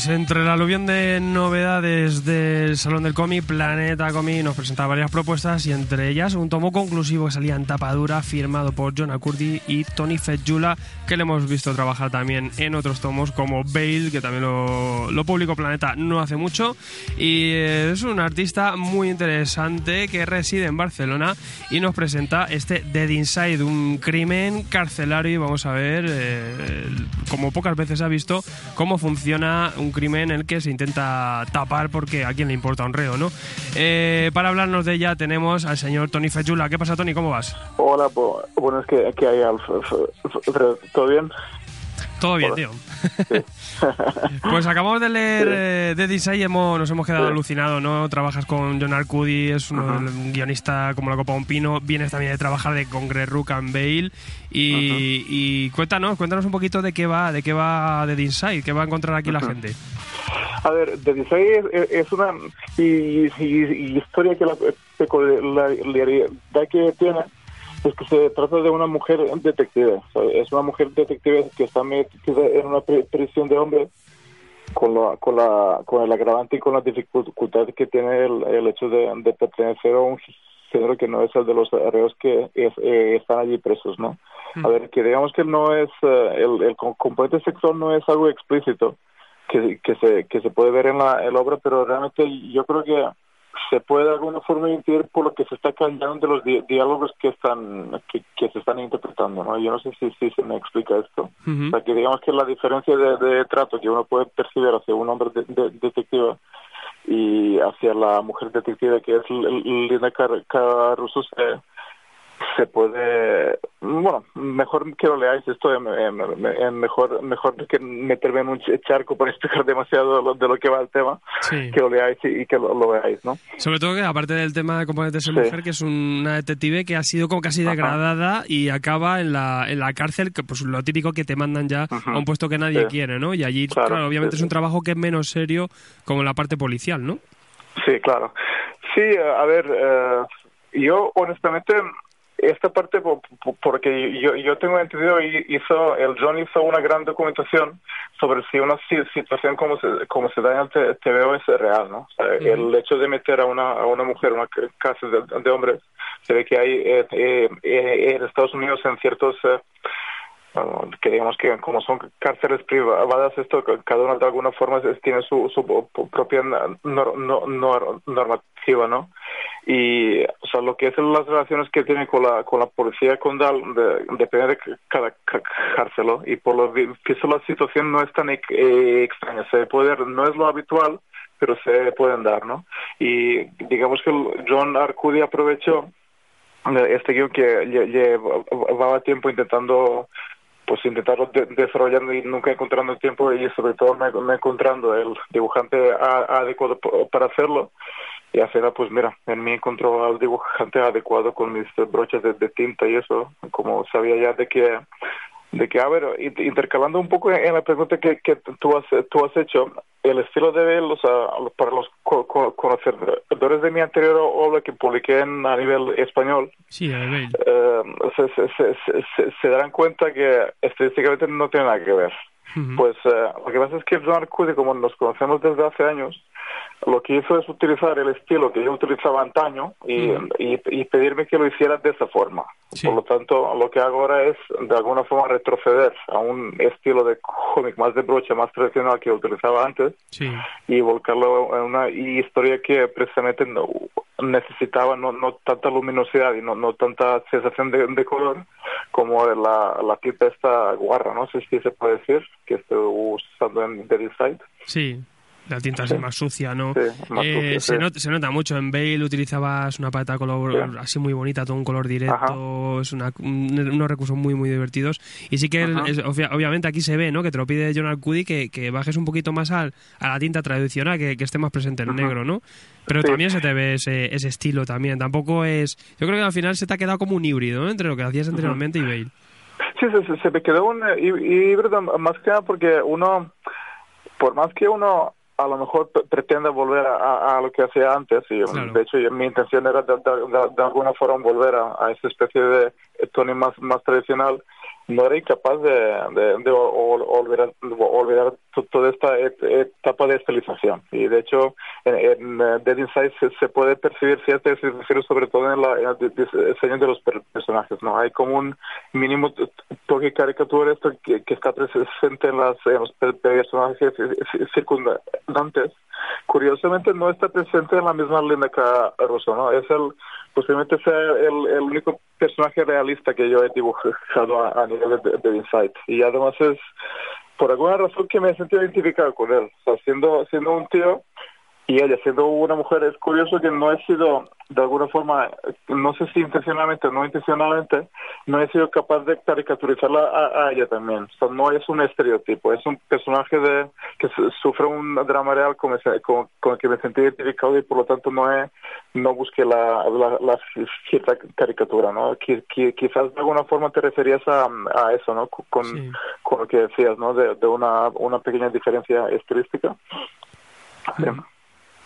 Pues entre la aluvión de novedades del Salón del Cómic, Planeta Cómic nos presentaba varias propuestas y entre ellas un tomo conclusivo que salía en tapadura firmado por John Acurdi y Tony Fetjula, que le hemos visto trabajar también en otros tomos como Bale, que también lo, lo publicó Planeta no hace mucho. Y es un artista muy interesante que reside en Barcelona y nos presenta este Dead Inside, un crimen carcelario y vamos a ver, eh, como pocas veces ha visto, cómo funciona un crimen en el que se intenta tapar porque a quién le importa un reo, ¿no? Eh, para hablarnos de ella tenemos al señor Tony Fechula. ¿Qué pasa, Tony? ¿Cómo vas? Hola, bueno, es que, que hay ¿Todo bien? Todo bien, tío. pues acabamos de leer eh, de Dead y hemos, nos hemos quedado alucinados, ¿no? Trabajas con John Arcudi, es un guionista como la Copa Un Pino, vienes también de trabajar de, con Greg Rook and Bale y, y, cuéntanos, cuéntanos un poquito de qué va, de qué va Dead Inside, qué va a encontrar aquí la gente. A ver, Dead Inside es, una historia que la peculiaridad que tiene es que se trata de una mujer detective. es una mujer detective que está metida en una prisión de hombres con, la, con, la, con el agravante y con la dificultad que tiene el, hecho de, pertenecer a un género que no es el de los arreos que eh, están allí presos, ¿no? A ver, que digamos que no es, eh, el, el componente sexual no es algo explícito que, que, se, que se puede ver en la, en la obra, pero realmente yo creo que se puede de alguna forma intuir por lo que se está cambiando de los diálogos que están que, se están interpretando no yo no sé si, si se me explica esto. O sea que digamos que la diferencia de, trato que uno puede percibir hacia un hombre de, detective y hacia la mujer detective que es Linda Caruso se, se puede bueno mejor que lo leáis esto mejor mejor que meterme en un charco por explicar demasiado de lo, que va el tema que lo leáis y, que lo, veáis no sobre todo que aparte del tema de de ser mujer que es una detective que ha sido como casi degradada y acaba en la en la cárcel que pues lo típico que te mandan ya a un puesto que nadie quiere no y allí claro, obviamente es un trabajo que es menos serio como la parte policial no sí claro. Sí a ver eh, yo honestamente esta parte porque yo, yo tengo entendido hizo el John hizo una gran documentación sobre si una situación como se, como se da en el TVO es real no el hecho de meter a una a una mujer una casa de, hombres se ve que hay eh, eh, eh, en Estados Unidos en ciertos que digamos que como son cárceles privadas, esto cada una de alguna forma tiene su, su propia normativa, ¿no? Y, o sea, lo que es las relaciones que tiene con la, con la policía condal de, depende de cada cárcel, y por lo visto la situación no es tan eh, extraña, se puede, no es lo habitual, pero se pueden dar, ¿no? Y digamos que John Arcudi aprovechó eh, este guion que llevaba tiempo intentando pues intentarlo desarrollando y nunca encontrando el tiempo y sobre todo no, encontrando el dibujante adecuado para hacerlo y al final pues mira en mí encontró al dibujante adecuado con mis broches de, tinta y eso como sabía ya de que de que a ver intercalando un poco en la pregunta que, que tú has tú has hecho el estilo de él, o sea, para los conocedores de mi anterior obra que publiqué en, a nivel español, eh, se, se, darán cuenta que estadísticamente no tiene nada que ver. Pues eh, lo que pasa es que John Arcudi, como nos conocemos desde hace años, lo que hizo es utilizar el estilo que yo utilizaba antaño y, y, pedirme que lo hiciera de esa forma. Por lo tanto, lo que hago ahora es, de alguna forma, retroceder a un estilo de cómic más de brocha, más tradicional que utilizaba antes y volcarlo en una historia que precisamente no, necesitaba no, no tanta luminosidad y no, no tanta sensación de, color como la, la tipa esta guarra, no sé si se puede decir, que estoy usando en The Design. Sí, la tinta es más sucia, ¿no? Eh, se, nota, mucho. En Bale utilizabas una paleta color así muy bonita, todo un color directo, es una, unos recursos muy, muy divertidos. Y sí que, obviamente, aquí se ve, ¿no? Que te lo pide John Arcudi que, que bajes un poquito más al, a la tinta tradicional, que, esté más presente el negro, ¿no? Pero también se te ve ese, ese estilo también. Tampoco es... Yo creo que al final se te ha quedado como un híbrido, ¿no? Entre lo que hacías anteriormente y Bale. Sí, se, se, me quedó un híbrido más que nada porque uno, por más que uno a lo mejor pretende volver a, lo que hacía antes y de hecho mi intención era de, de, alguna forma volver a, esa especie de Tony más más tradicional no era incapaz de, de, olvidar, olvidar toda esta etapa de estilización. Y de hecho, en, Dead Inside se, puede percibir cierta estilización, sobre todo en, la, el diseño de los personajes. no Hay como un mínimo toque caricatura esto que, está presente en, las, los personajes circundantes. Curiosamente, no está presente en la misma línea que Russo. ¿no? Es el, posiblemente sea el, el único personaje realista que yo he dibujado a, nivel de, de Insight. Y además es por alguna razón que me he sentido identificado con él. O sea, siendo, siendo un tío y ella siendo una mujer, es curioso que no he sido, de alguna forma, no sé si intencionalmente o no intencionalmente, no he sido capaz de caricaturizarla a, ella también. O sea, no es un estereotipo, es un personaje de que sufre un drama real con, con, el que me sentí identificado y por lo tanto no he, no busqué la, la, cierta caricatura, ¿no? quizás de alguna forma te referías a, a eso, ¿no? Con, con lo que decías, ¿no? De, de una, una pequeña diferencia estilística.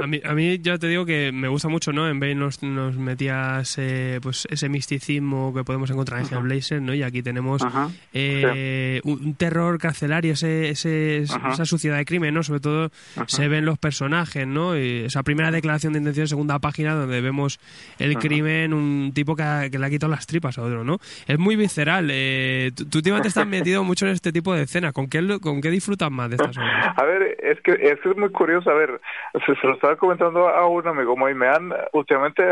A, mí, a mí ya te digo que me gusta mucho, ¿no? En Bane nos, nos metías eh, pues ese misticismo que podemos encontrar en Hellblazer, ¿no? Y aquí tenemos eh, un, terror carcelario, ese, ese esa suciedad de crimen, ¿no? Sobre todo se ven los personajes, ¿no? Y esa primera declaración de intención, segunda página, donde vemos el crimen, un tipo que, le ha quitado las tripas a otro, ¿no? Es muy visceral. Eh, tú últimamente estás metido mucho en este tipo de escenas. ¿Con qué, ¿Con qué disfrutas más de estas obras? A ver, es que es muy curioso. A ver, se lo estaba comentando a un amigo y me han últimamente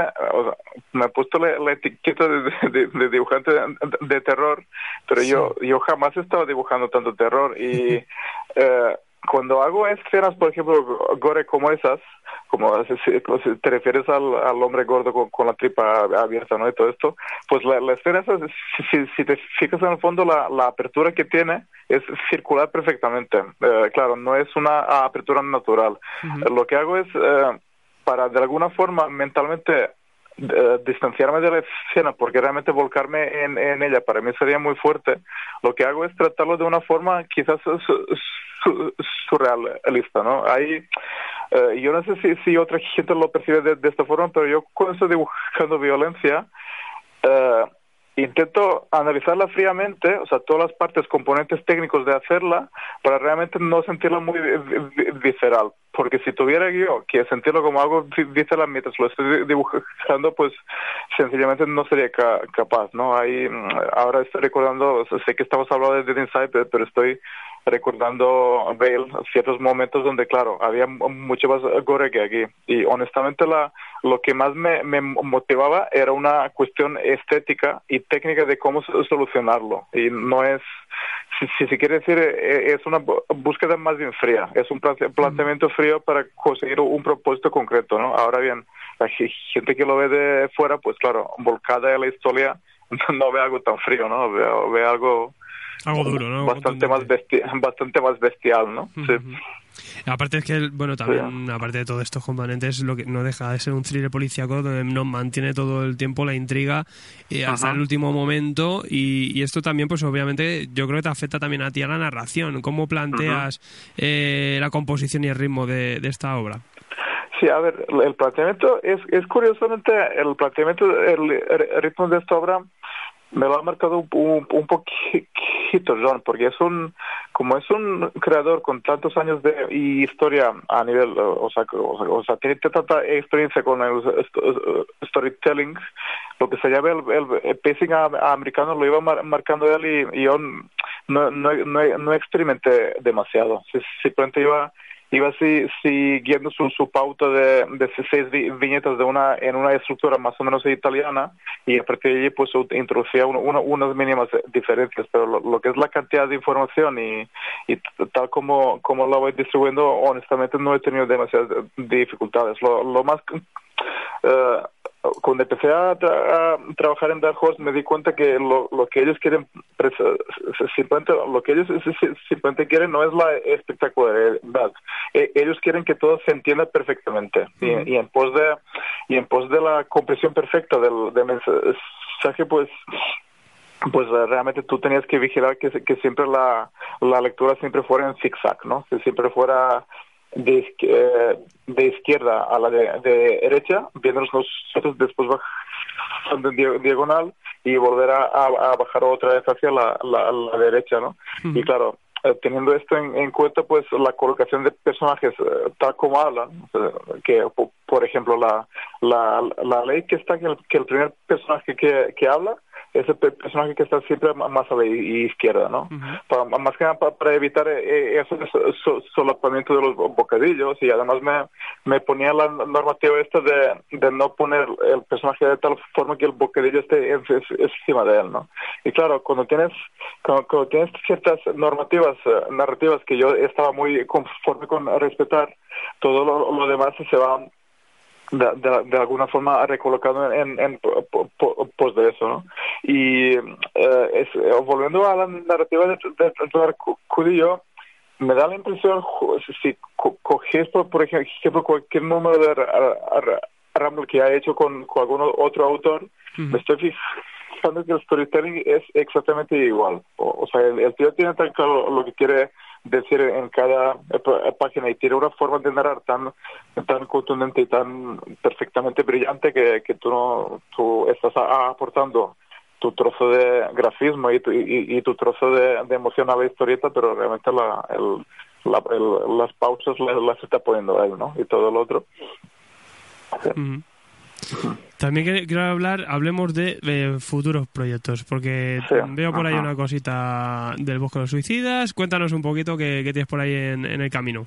me ha puesto la, etiqueta de, dibujante de, terror pero yo yo jamás he estado dibujando tanto terror y eh, cuando hago escenas por ejemplo gore como esas como si, te refieres al, al hombre gordo con, la tripa abierta no y todo esto pues la, la escena si, si, te fijas en el fondo la, la apertura que tiene es circular perfectamente. Eh, claro no es una apertura natural. Lo que hago es eh, para de alguna forma mentalmente eh, distanciarme de la escena porque realmente volcarme en, ella para mí sería muy fuerte. Lo que hago es tratarlo de una forma quizás surrealista no ahí eh, yo no sé si, si otra gente lo percibe de, esta forma pero yo cuando estoy dibujando violencia eh, intento analizarla fríamente, o sea, todas las partes, componentes técnicos de hacerla, para realmente no sentirla muy visceral. Porque si tuviera yo que sentirlo como algo visceral mientras lo estoy dibujando, pues sencillamente no sería capaz, ¿no? Ahí, mm, ahora estoy recordando, sé que estamos hablando de Dead Inside, pero estoy recordando Bale ciertos momentos donde claro había mucho más gore que aquí. Y honestamente la lo que más me, me motivaba era una cuestión estética y técnica de cómo solucionarlo. Y no es si, si se quiere decir e, es una búsqueda más bien fría. Es un planteamiento frío para conseguir un propósito concreto no ahora bien la gente que lo ve de fuera pues claro volcada en la historia no ve algo tan frío no ve, ve algo algo duro, ¿no? Bastante más, bastante más bestial, ¿no? Sí. Aparte es que, bueno, también, aparte de todos estos componentes, lo que no deja de ser un thriller policíaco donde nos mantiene todo el tiempo la intriga eh, hasta el último momento y, esto también, pues obviamente, yo creo que te afecta también a ti a la narración. ¿Cómo planteas eh, la composición y el ritmo de, esta obra? Sí, a ver, el planteamiento es, es curiosamente, el planteamiento, el ritmo de esta obra me lo ha marcado un, un, poquito John porque es un como es un creador con tantos años de historia a nivel o sea o sea, tiene tanta experiencia con el storytelling lo que se llama el, pacing americano lo iba marcando él y, yo no, no, no, no experimenté demasiado. Simplemente iba iba así siguiendo su, su pauta de, de seis viñetas de una en una estructura más o menos italiana y a partir de allí pues introducía unas mínimas diferencias pero lo, que es la cantidad de información y, y tal como como la voy distribuyendo honestamente no he tenido demasiadas dificultades. Lo, lo más uh, cuando empecé a, trabajar en Dark Horse me di cuenta que lo, lo que ellos quieren simplemente lo que ellos simplemente quieren no es la espectacularidad. E, ellos quieren que todo se entienda perfectamente. Y, en pos de y en pos de la comprensión perfecta del, del mensaje pues pues realmente tú tenías que vigilar que, que siempre la, la lectura siempre fuera en zigzag, ¿no? Que siempre fuera de, eh, de izquierda a la de, derecha, viéndonos nosotros después bajando en diagonal y volver a, bajar otra vez hacia la, la, derecha, ¿no? Y claro, eh, teniendo esto en, cuenta, pues la colocación de personajes eh, tal como hablan, que por ejemplo la, la, la ley que está, que el, que el primer personaje que, que habla ese personaje que está siempre más a la izquierda, ¿no? para, más que nada para, evitar eh, ese solapamiento de los bocadillos y además me, me ponía la normativa esta de, de no poner el personaje de tal forma que el bocadillo esté encima de él, ¿no? Y claro, cuando tienes, cuando, tienes ciertas normativas, eh, narrativas que yo estaba muy conforme con respetar, todo lo, lo demás se va de, de, alguna forma recolocado en, en, pos de eso, ¿no? Y eh, es, volviendo a la narrativa de, de, Cudillo, me da la impresión, si coges por, ejemplo cualquier número de Rumble que ha hecho con, con algún otro autor, me estoy fijando que el storytelling es exactamente igual. O, sea, el, el, tío tiene tan claro lo que quiere decir en cada página y tiene una forma de narrar tan tan contundente y tan perfectamente brillante que, que tú no tú estás aportando tu trozo de grafismo y tu, y, tu trozo de, emoción a la historieta pero realmente la, el, las pausas las, está poniendo él no y todo lo otro también quiero hablar, hablemos de, futuros proyectos, porque veo por ahí una cosita del Bosque de los Suicidas. Cuéntanos un poquito qué, tienes por ahí en, el camino.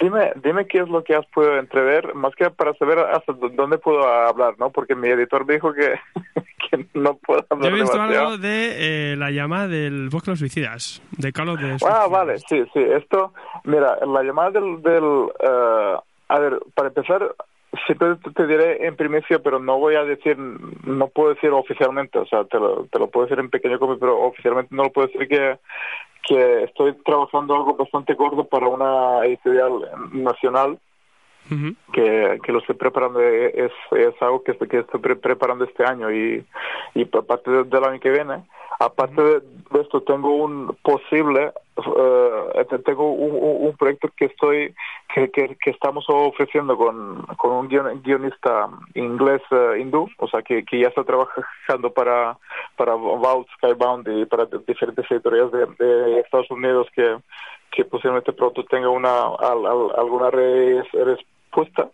Dime, dime qué es lo que has podido entrever, más que para saber hasta dónde puedo hablar, ¿no? Porque mi editor me dijo que, no puedo hablar Yo he visto algo de eh, la llamada del Bosque de los Suicidas, de Carlos de Ah, vale, sí, sí. Esto, mira, la llamada del... del uh, a ver, para empezar, Sí, te, diré en primicia, pero no voy a decir, no puedo decir oficialmente, o sea, te lo, te lo puedo decir en pequeño copy, pero oficialmente no lo puedo decir que, que estoy trabajando algo bastante gordo para una editorial nacional que, que lo estoy preparando, es, es algo que, que estoy preparando este año y, y parte del año que viene. Aparte de esto, tengo un posible, uh, tengo un, un, proyecto que estoy, que, que, estamos ofreciendo con, con un guionista inglés uh, hindú, o sea, que, que ya está trabajando para, para Vault, Skybound y para diferentes editoriales de, Estados Unidos que, que posiblemente pronto tenga una al, al, alguna respuesta.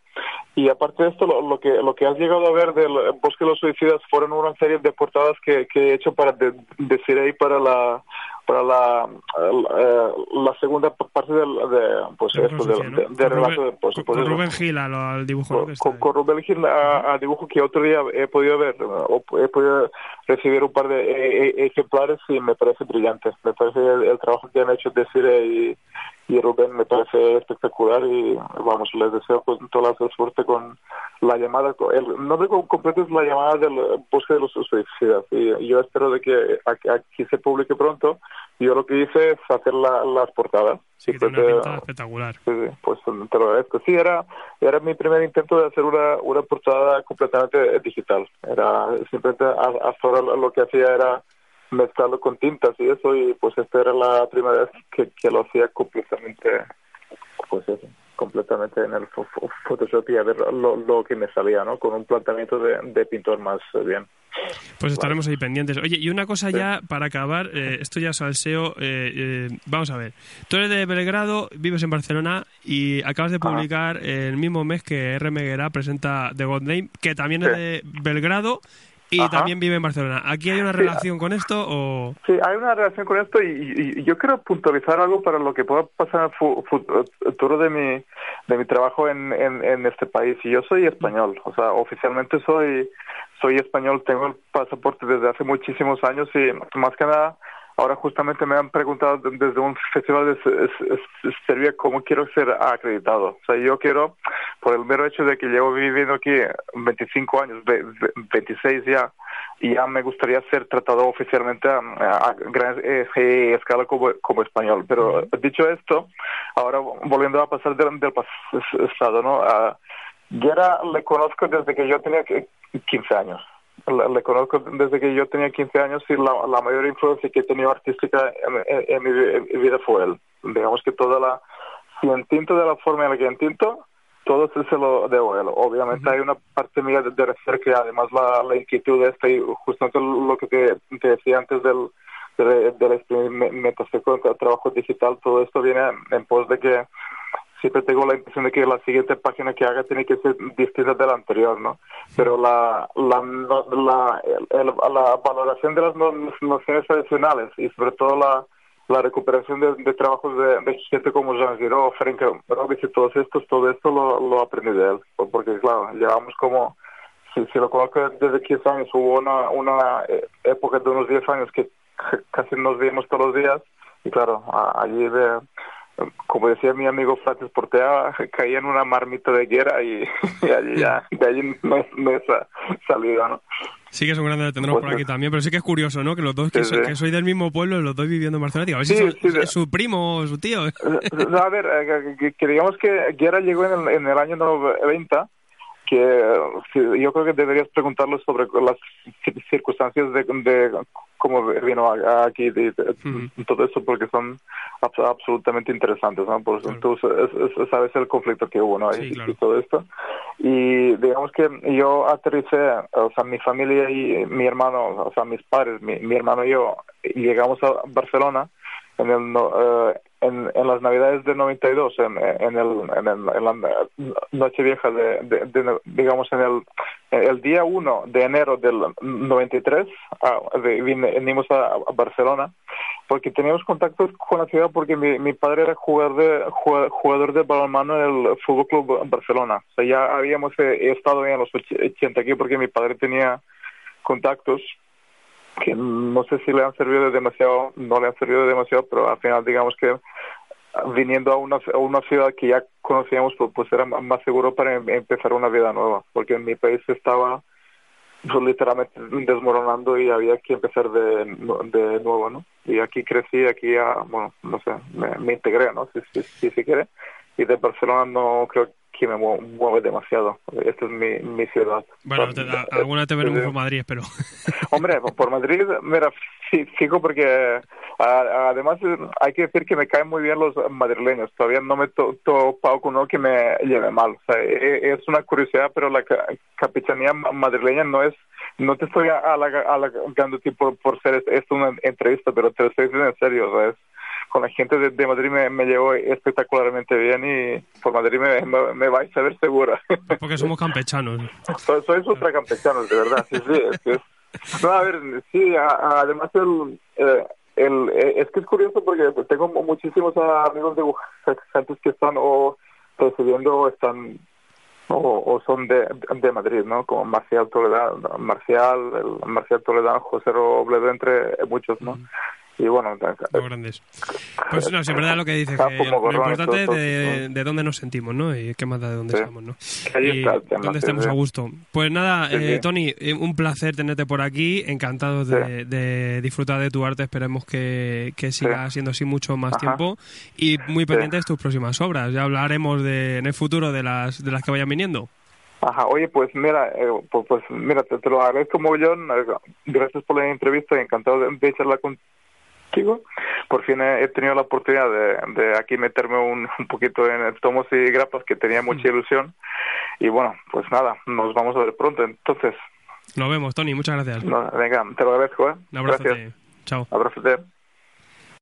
Y aparte de esto, lo, que lo que has llegado a ver del Bosque de los Suicidas fueron una serie de portadas que, que he hecho para de, decir ahí para la para la, la, segunda parte del de, pues esto, de, relato de, pues, con, Rubén Gil al, dibujo con, Rubén Gil a, dibujo que otro día he podido ver o he podido recibir un par de e, e, ejemplares y me parece brillante. Me parece el, trabajo que han hecho Desire y, y Rubén me parece espectacular y vamos les deseo pues, toda la suerte con la llamada el nombre completo es la llamada del bosque de los suicidas y yo espero de que aquí se publique pronto yo lo que hice es hacer las portadas. Sí, pues, una espectacular. Sí, pues te lo agradezco. Sí, era, era mi primer intento de hacer una, una portada completamente digital. Era simplemente hasta ahora lo que hacía era mezclarlo con tintas y eso, y pues esta era la primera vez que, que lo hacía completamente, pues eso completamente en el Photoshop y a ver lo, lo que me salía, ¿no? Con un planteamiento de, de pintor más bien. Pues estaremos ahí pendientes. Oye, y una cosa ya para acabar, eh, esto ya salseo, eh, eh, vamos a ver. Tú eres de Belgrado, vives en Barcelona y acabas de publicar el mismo mes que R. Meguera presenta The God Name, que también es de Belgrado y también vive en Barcelona. ¿Aquí hay una relación con esto o...? Sí, hay una relación con esto y, yo quiero puntualizar algo para lo que pueda pasar en el futuro de mi, de mi trabajo en, en, este país. Y yo soy español, o sea, oficialmente soy, soy español, tengo el pasaporte desde hace muchísimos años y más que nada Ahora justamente me han preguntado desde un festival de Serbia cómo quiero ser acreditado. O sea, yo quiero, por el mero hecho de que llevo viviendo aquí 25 años, 26 ya, y ya me gustaría ser tratado oficialmente a, gran eh, escala como, como, español. Pero dicho esto, ahora volviendo a pasar del, del pasado, ¿no? A, Guerra le conozco desde que yo tenía 15 años le conozco desde que yo tenía 15 años y la, la mayor influencia que he tenido artística en, mi vida fue él. Digamos que toda la, si entinto de la forma en la que entinto, todo se lo debo a él. Obviamente hay una parte mía de, de que además la, la inquietud de y justamente lo que te, te decía antes del, de, de la experimentación con el trabajo digital, todo esto viene en pos de que siempre tengo la impresión de que la siguiente página que haga tiene que ser distinta de la anterior, ¿no? Pero la, la, la, la valoración de las nociones tradicionales y sobre todo la, la recuperación de, trabajos de, gente como Jean Giraud, Frank Robbins y todos estos, todo esto lo, lo aprendí de él, porque claro, llevamos como, si, si lo conozco desde 15 años, hubo una, una eh, época de unos 10 años que casi nos vimos todos los días, y claro, allí de, como decía mi amigo Francis Portea, caía en una marmita de guerra y, allí ya, de allí no, es salido, ¿no? Sí que es un grande de tenernos por pues aquí también, pero sí que es curioso, ¿no? Que los dos, que, soy del mismo pueblo, los dos viviendo en Barcelona. a ver si es su primo o su tío. No, a ver, eh, que, digamos que Guerra llegó en el, en el año 90 que yo creo que deberías preguntarle sobre las circunstancias de, de cómo vino aquí y todo eso porque son absolutamente interesantes ¿no? Por, tú sabes el conflicto que hubo ¿no? y, todo esto y digamos que yo aterricé o sea mi familia y mi hermano o sea mis padres mi, mi hermano y yo llegamos a Barcelona en el eh, en, las navidades de 92 en, en, el, en, el, en la noche vieja de, de, digamos en el el día 1 de enero del 93 ah, vinimos a, Barcelona porque teníamos contacto con la ciudad porque mi, mi padre era jugador de jugador de balonmano en el Fútbol Club Barcelona. O ya habíamos eh, estado en los 80 aquí porque mi padre tenía contactos que no sé si le han servido de demasiado, no le han servido de demasiado, pero al final digamos que viniendo a una, a una ciudad que ya conocíamos, pues, pues era más seguro para em, empezar una vida nueva, porque en mi país estaba literalmente desmoronando y había que empezar de, de nuevo, ¿no? Y aquí crecí, aquí ya, bueno, no sé, me, integré, ¿no? Si, si, si quiere. Y de Barcelona no creo que me mueve demasiado. Esta es mi, mi ciudad. Bueno, te, alguna te veremos por Madrid, pero... Hombre, por Madrid, mira, sí, fijo porque además hay que decir que me caen muy bien los madrileños. Todavía no me he topado con uno que me lleve mal. O sea, e, es una curiosidad, pero la capitanía madrileña no es no te estoy halagando por, por ser esto una entrevista, pero te lo estoy diciendo en serio, ¿sabes? Con la gente de, Madrid me, me, llevo espectacularmente bien y por Madrid me, me, vais a ver segura. Porque somos campechanos. Soy, soy campechanos, de verdad. Sí, sí, es, que es, no, a ver, sí, además el, eh, el, eh, es que es curioso porque tengo muchísimos amigos dibujantes que están o residiendo o están o, son de, de Madrid, ¿no? Como Marcial Toledano, Marcial, el Marcial Toledano, José Robledo, entre muchos, ¿no? Y bueno, grandes. Pues no, siempre da lo que dices, que lo importante es de, dónde nos sentimos, ¿no? Y qué más da de dónde estamos, ¿no? y dónde estemos a gusto. Pues nada, eh, Tony, eh, un placer tenerte por aquí, encantado de, disfrutar de tu arte, esperemos que, que siga siendo así mucho más tiempo. Y muy pendientes de tus próximas obras, ya hablaremos de, en el futuro de las, de las que vayan viniendo. Ajá, oye, pues mira, eh, pues, pues, mira, te, lo agradezco mogollón, gracias por la entrevista, encantado de, de charlar con, por fin he, tenido la oportunidad de, aquí meterme un, poquito en tomos y grapas que tenía mucha mm. ilusión. Y bueno, pues nada, nos vamos a ver pronto. Entonces. Nos vemos, Tony. Muchas gracias. venga, te lo agradezco. ¿eh? Un abrazo. Chao. Abrazo.